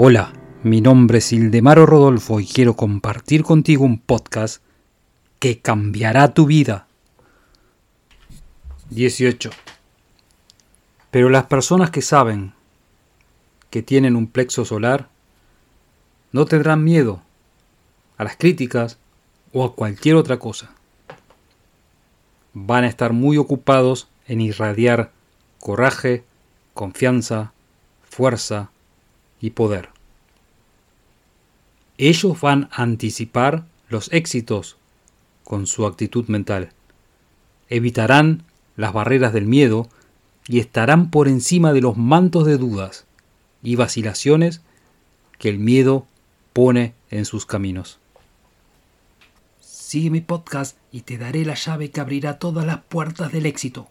Hola, mi nombre es Ildemaro Rodolfo y quiero compartir contigo un podcast que cambiará tu vida. 18. Pero las personas que saben que tienen un plexo solar no tendrán miedo a las críticas o a cualquier otra cosa. Van a estar muy ocupados en irradiar coraje, confianza, fuerza y poder. Ellos van a anticipar los éxitos con su actitud mental. Evitarán las barreras del miedo y estarán por encima de los mantos de dudas y vacilaciones que el miedo pone en sus caminos. Sigue mi podcast y te daré la llave que abrirá todas las puertas del éxito.